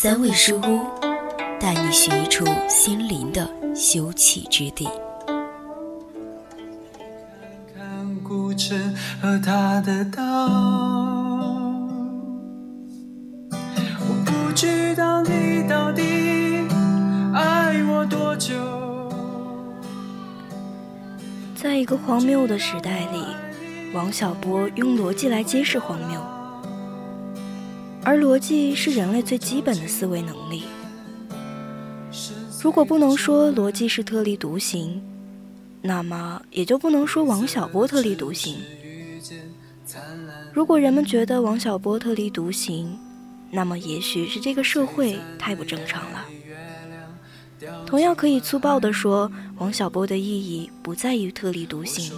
三味书屋，带你寻一处心灵的休憩之地。看看古城和它的岛，我不知道你到底爱我多久。在一个荒谬的时代里，王小波用逻辑来揭示荒谬。而逻辑是人类最基本的思维能力。如果不能说逻辑是特立独行，那么也就不能说王小波特立独行。如果人们觉得王小波特立独行，那么也许是这个社会太不正常了。同样可以粗暴地说，王小波的意义不在于特立独行，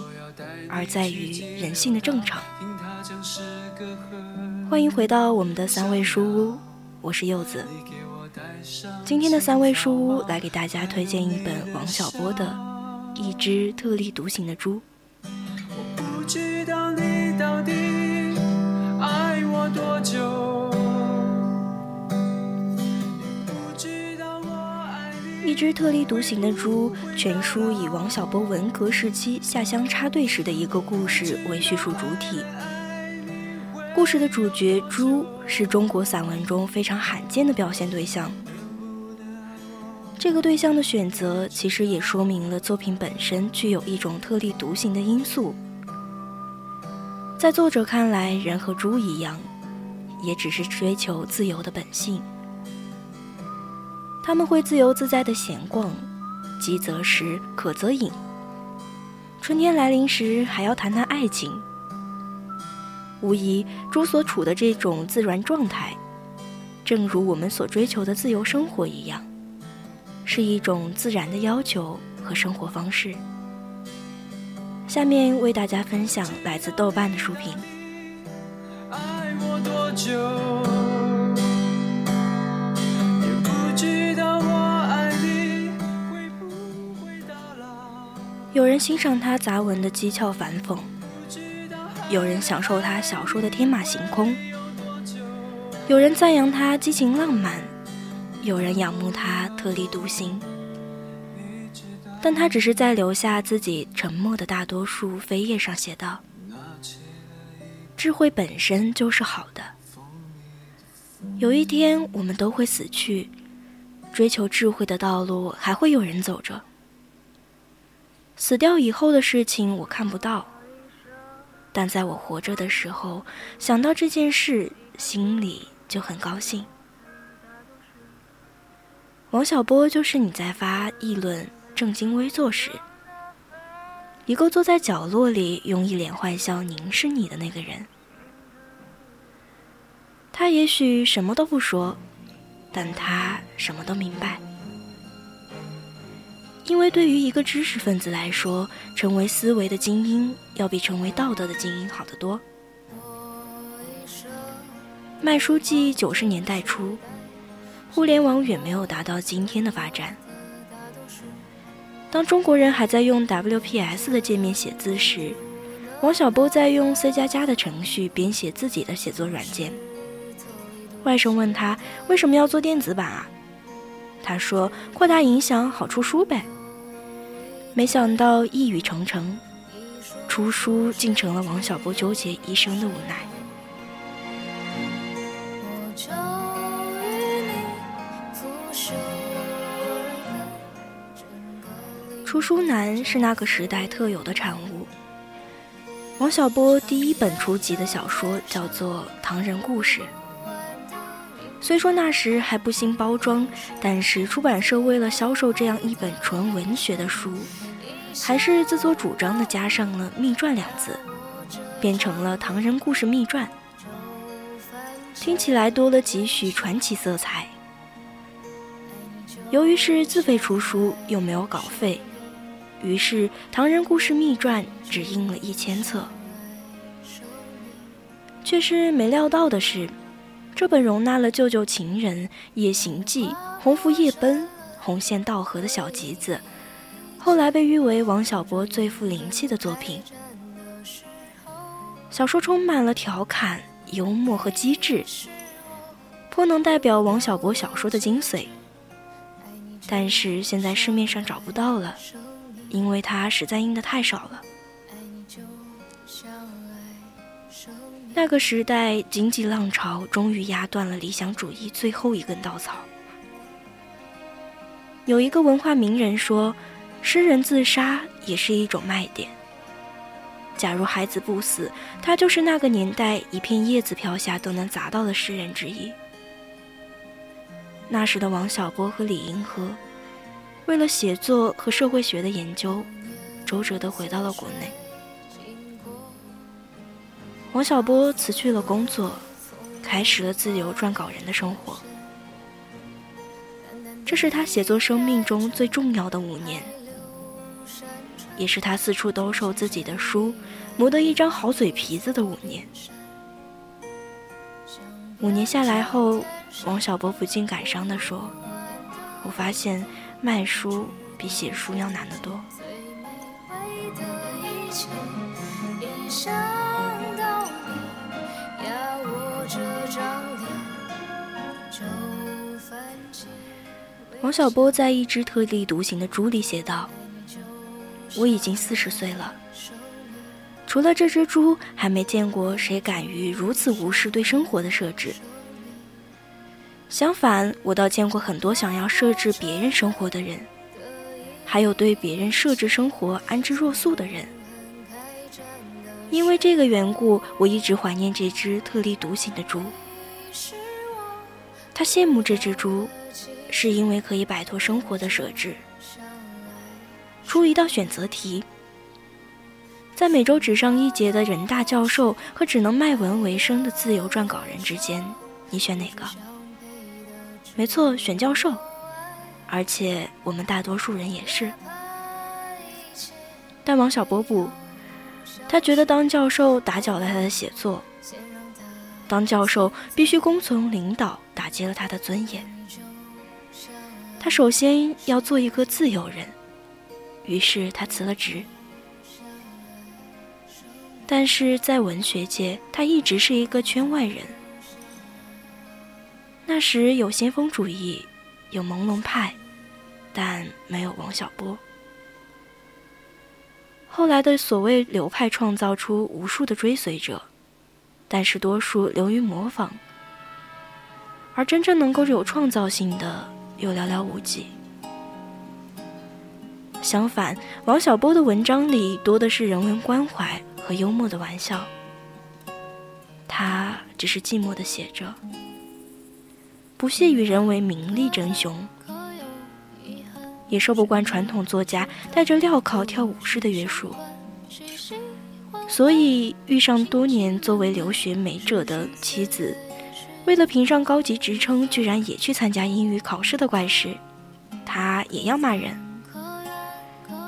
而在于人性的正常。欢迎回到我们的三味书屋，我是柚子。今天的三味书屋来给大家推荐一本王小波的《一只特立独行的猪》。一只特立独行的猪，全书以王小波文革时期下乡插队时的一个故事为叙述主体。故事的主角猪是中国散文中非常罕见的表现对象。这个对象的选择，其实也说明了作品本身具有一种特立独行的因素。在作者看来，人和猪一样，也只是追求自由的本性。他们会自由自在的闲逛，饥则食，渴则饮。春天来临时，还要谈谈爱情。无疑，猪所处的这种自然状态，正如我们所追求的自由生活一样，是一种自然的要求和生活方式。下面为大家分享来自豆瓣的书评。爱我多有人欣赏他杂文的讥诮反讽。有人享受他小说的天马行空，有人赞扬他激情浪漫，有人仰慕他特立独行，但他只是在留下自己沉默的大多数扉页上写道：“智慧本身就是好的。有一天我们都会死去，追求智慧的道路还会有人走着。死掉以后的事情我看不到。”但在我活着的时候，想到这件事，心里就很高兴。王小波就是你在发议论、正襟危坐时，一个坐在角落里用一脸坏笑凝视你的那个人。他也许什么都不说，但他什么都明白。因为对于一个知识分子来说，成为思维的精英要比成为道德的精英好得多。卖书记九十年代初，互联网远没有达到今天的发展。当中国人还在用 WPS 的界面写字时，王小波在用 C 加加的程序编写自己的写作软件。外甥问他为什么要做电子版啊？他说：“扩大影响，好出书呗。”没想到一语成谶，出书竟成了王小波纠结一生的无奈。出书难是那个时代特有的产物。王小波第一本初级的小说叫做《唐人故事》。虽说那时还不兴包装，但是出版社为了销售这样一本纯文学的书，还是自作主张的加上了“秘传”两字，变成了《唐人故事秘传》，听起来多了几许传奇色彩，由于是自费出书，又没有稿费，于是《唐人故事秘传》只印了一千册。却是没料到的是，这本容纳了《舅舅情人》《夜行记》《红拂夜奔》《红线道河》的小集子，后来被誉为王小波最富灵气的作品。小说充满了调侃、幽默和机智，颇能代表王小波小说的精髓。但是现在市面上找不到了，因为它实在印的太少了。那个时代，经济浪潮终于压断了理想主义最后一根稻草。有一个文化名人说：“诗人自杀也是一种卖点。假如孩子不死，他就是那个年代一片叶子飘下都能砸到的诗人之一。”那时的王小波和李银河，为了写作和社会学的研究，周折地回到了国内。王小波辞去了工作，开始了自由撰稿人的生活。这是他写作生命中最重要的五年，也是他四处兜售自己的书，磨得一张好嘴皮子的五年。五年下来后，王小波不禁感伤地说：“我发现卖书比写书要难得多。”王小波在一只特立独行的猪里写道：“我已经四十岁了，除了这只猪，还没见过谁敢于如此无视对生活的设置。相反，我倒见过很多想要设置别人生活的人，还有对别人设置生活安之若素的人。因为这个缘故，我一直怀念这只特立独行的猪。他羡慕这只猪。”是因为可以摆脱生活的设置。出一道选择题，在每周只上一节的人大教授和只能卖文为生的自由撰稿人之间，你选哪个？没错，选教授。而且我们大多数人也是。但王小波不，他觉得当教授打搅了他的写作，当教授必须恭从领导，打击了他的尊严。他首先要做一个自由人，于是他辞了职。但是在文学界，他一直是一个圈外人。那时有先锋主义，有朦胧派，但没有王小波。后来的所谓流派创造出无数的追随者，但是多数流于模仿，而真正能够有创造性的。又寥寥无几。相反，王小波的文章里多的是人文关怀和幽默的玩笑。他只是寂寞的写着，不屑与人为名利争雄，也受不惯传统作家带着镣铐跳舞式的约束，所以遇上多年作为留学美者的妻子。为了评上高级职称，居然也去参加英语考试的怪事，他也要骂人，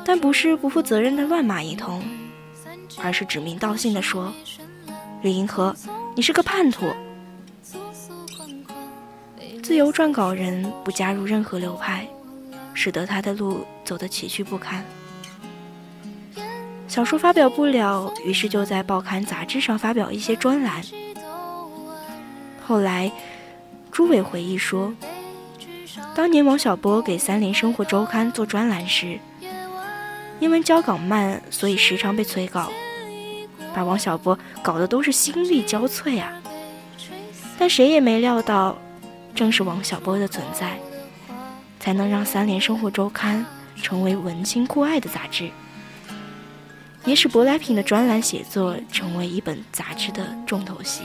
但不是不负责任的乱骂一通，而是指名道姓的说：“李银河，你是个叛徒。”自由撰稿人不加入任何流派，使得他的路走得崎岖不堪。小说发表不了，于是就在报刊杂志上发表一些专栏。后来，朱伟回忆说，当年王小波给《三联生活周刊》做专栏时，因为交稿慢，所以时常被催稿，把王小波搞得都是心力交瘁啊。但谁也没料到，正是王小波的存在，才能让《三联生活周刊》成为文青酷爱的杂志，也使舶来品的专栏写作成为一本杂志的重头戏。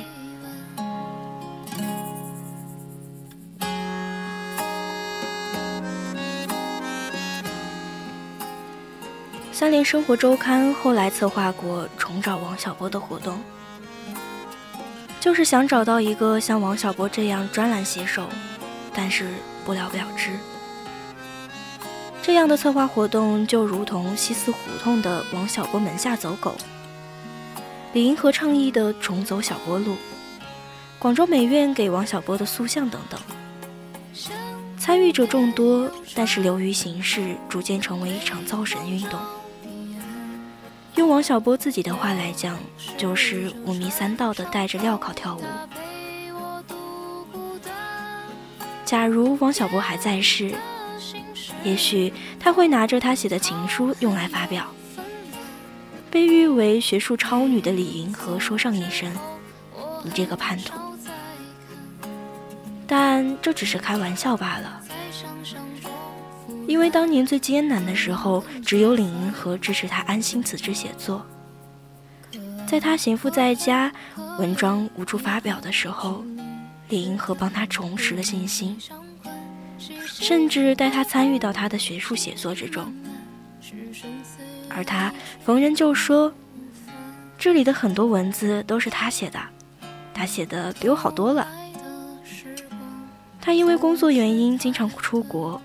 三联生活周刊后来策划过重找王小波的活动，就是想找到一个像王小波这样专栏写手，但是不了了之。这样的策划活动就如同西四胡同的王小波门下走狗，李银河倡议的重走小波路，广州美院给王小波的塑像等等。参与者众多，但是流于形式，逐渐成为一场造神运动。用王小波自己的话来讲，就是五迷三道的带着镣铐跳舞。假如王小波还在世，也许他会拿着他写的情书用来发表。被誉为学术超女的李银河说上一声：“你这个叛徒。”但这只是开玩笑罢了，因为当年最艰难的时候，只有李银河支持他安心辞职写作。在他闲赋在家、文章无处发表的时候，李银河帮他重拾了信心，甚至带他参与到他的学术写作之中。而他逢人就说：“这里的很多文字都是他写的，他写的比我好多了。”他因为工作原因经常出国，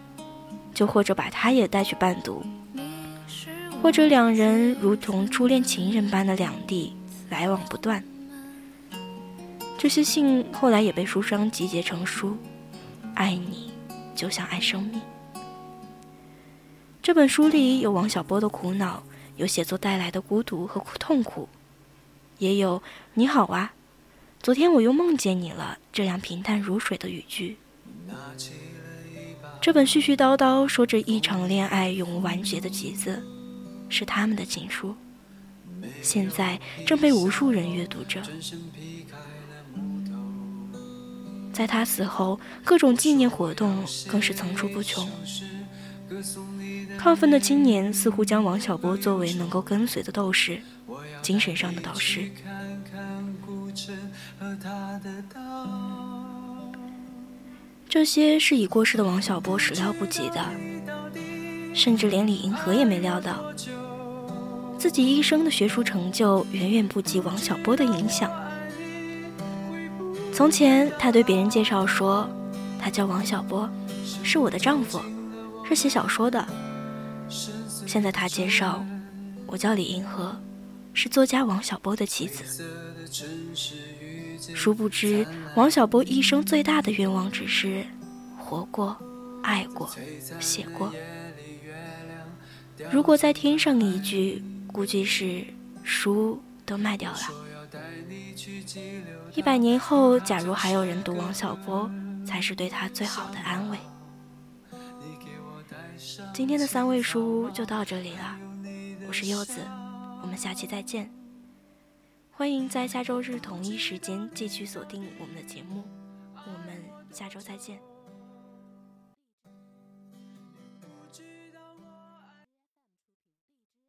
就或者把他也带去伴读，或者两人如同初恋情人般的两地来往不断。这些信后来也被书商集结成书，《爱你就像爱生命》。这本书里有王小波的苦恼，有写作带来的孤独和苦痛苦，也有“你好啊，昨天我又梦见你了”这样平淡如水的语句。这本絮絮叨叨说着一场恋爱永无完结的集子，是他们的情书，现在正被无数人阅读着。在他死后，各种纪念活动更是层出不穷。亢奋的青年似乎将王小波作为能够跟随的斗士，精神上的导师。这些是已过世的王小波始料不及的，甚至连李银河也没料到，自己一生的学术成就远远不及王小波的影响。从前，他对别人介绍说，他叫王小波，是我的丈夫，是写小说的。现在他介绍，我叫李银河，是作家王小波的妻子。殊不知，王小波一生最大的愿望只是活过、爱过、写过。如果再添上一句，估计是书都卖掉了。一百年后，假如还有人读王小波，才是对他最好的安慰。今天的三味书就到这里了，我是柚子，我们下期再见。欢迎在下周日同一时间继续锁定我们的节目，我们下周再见。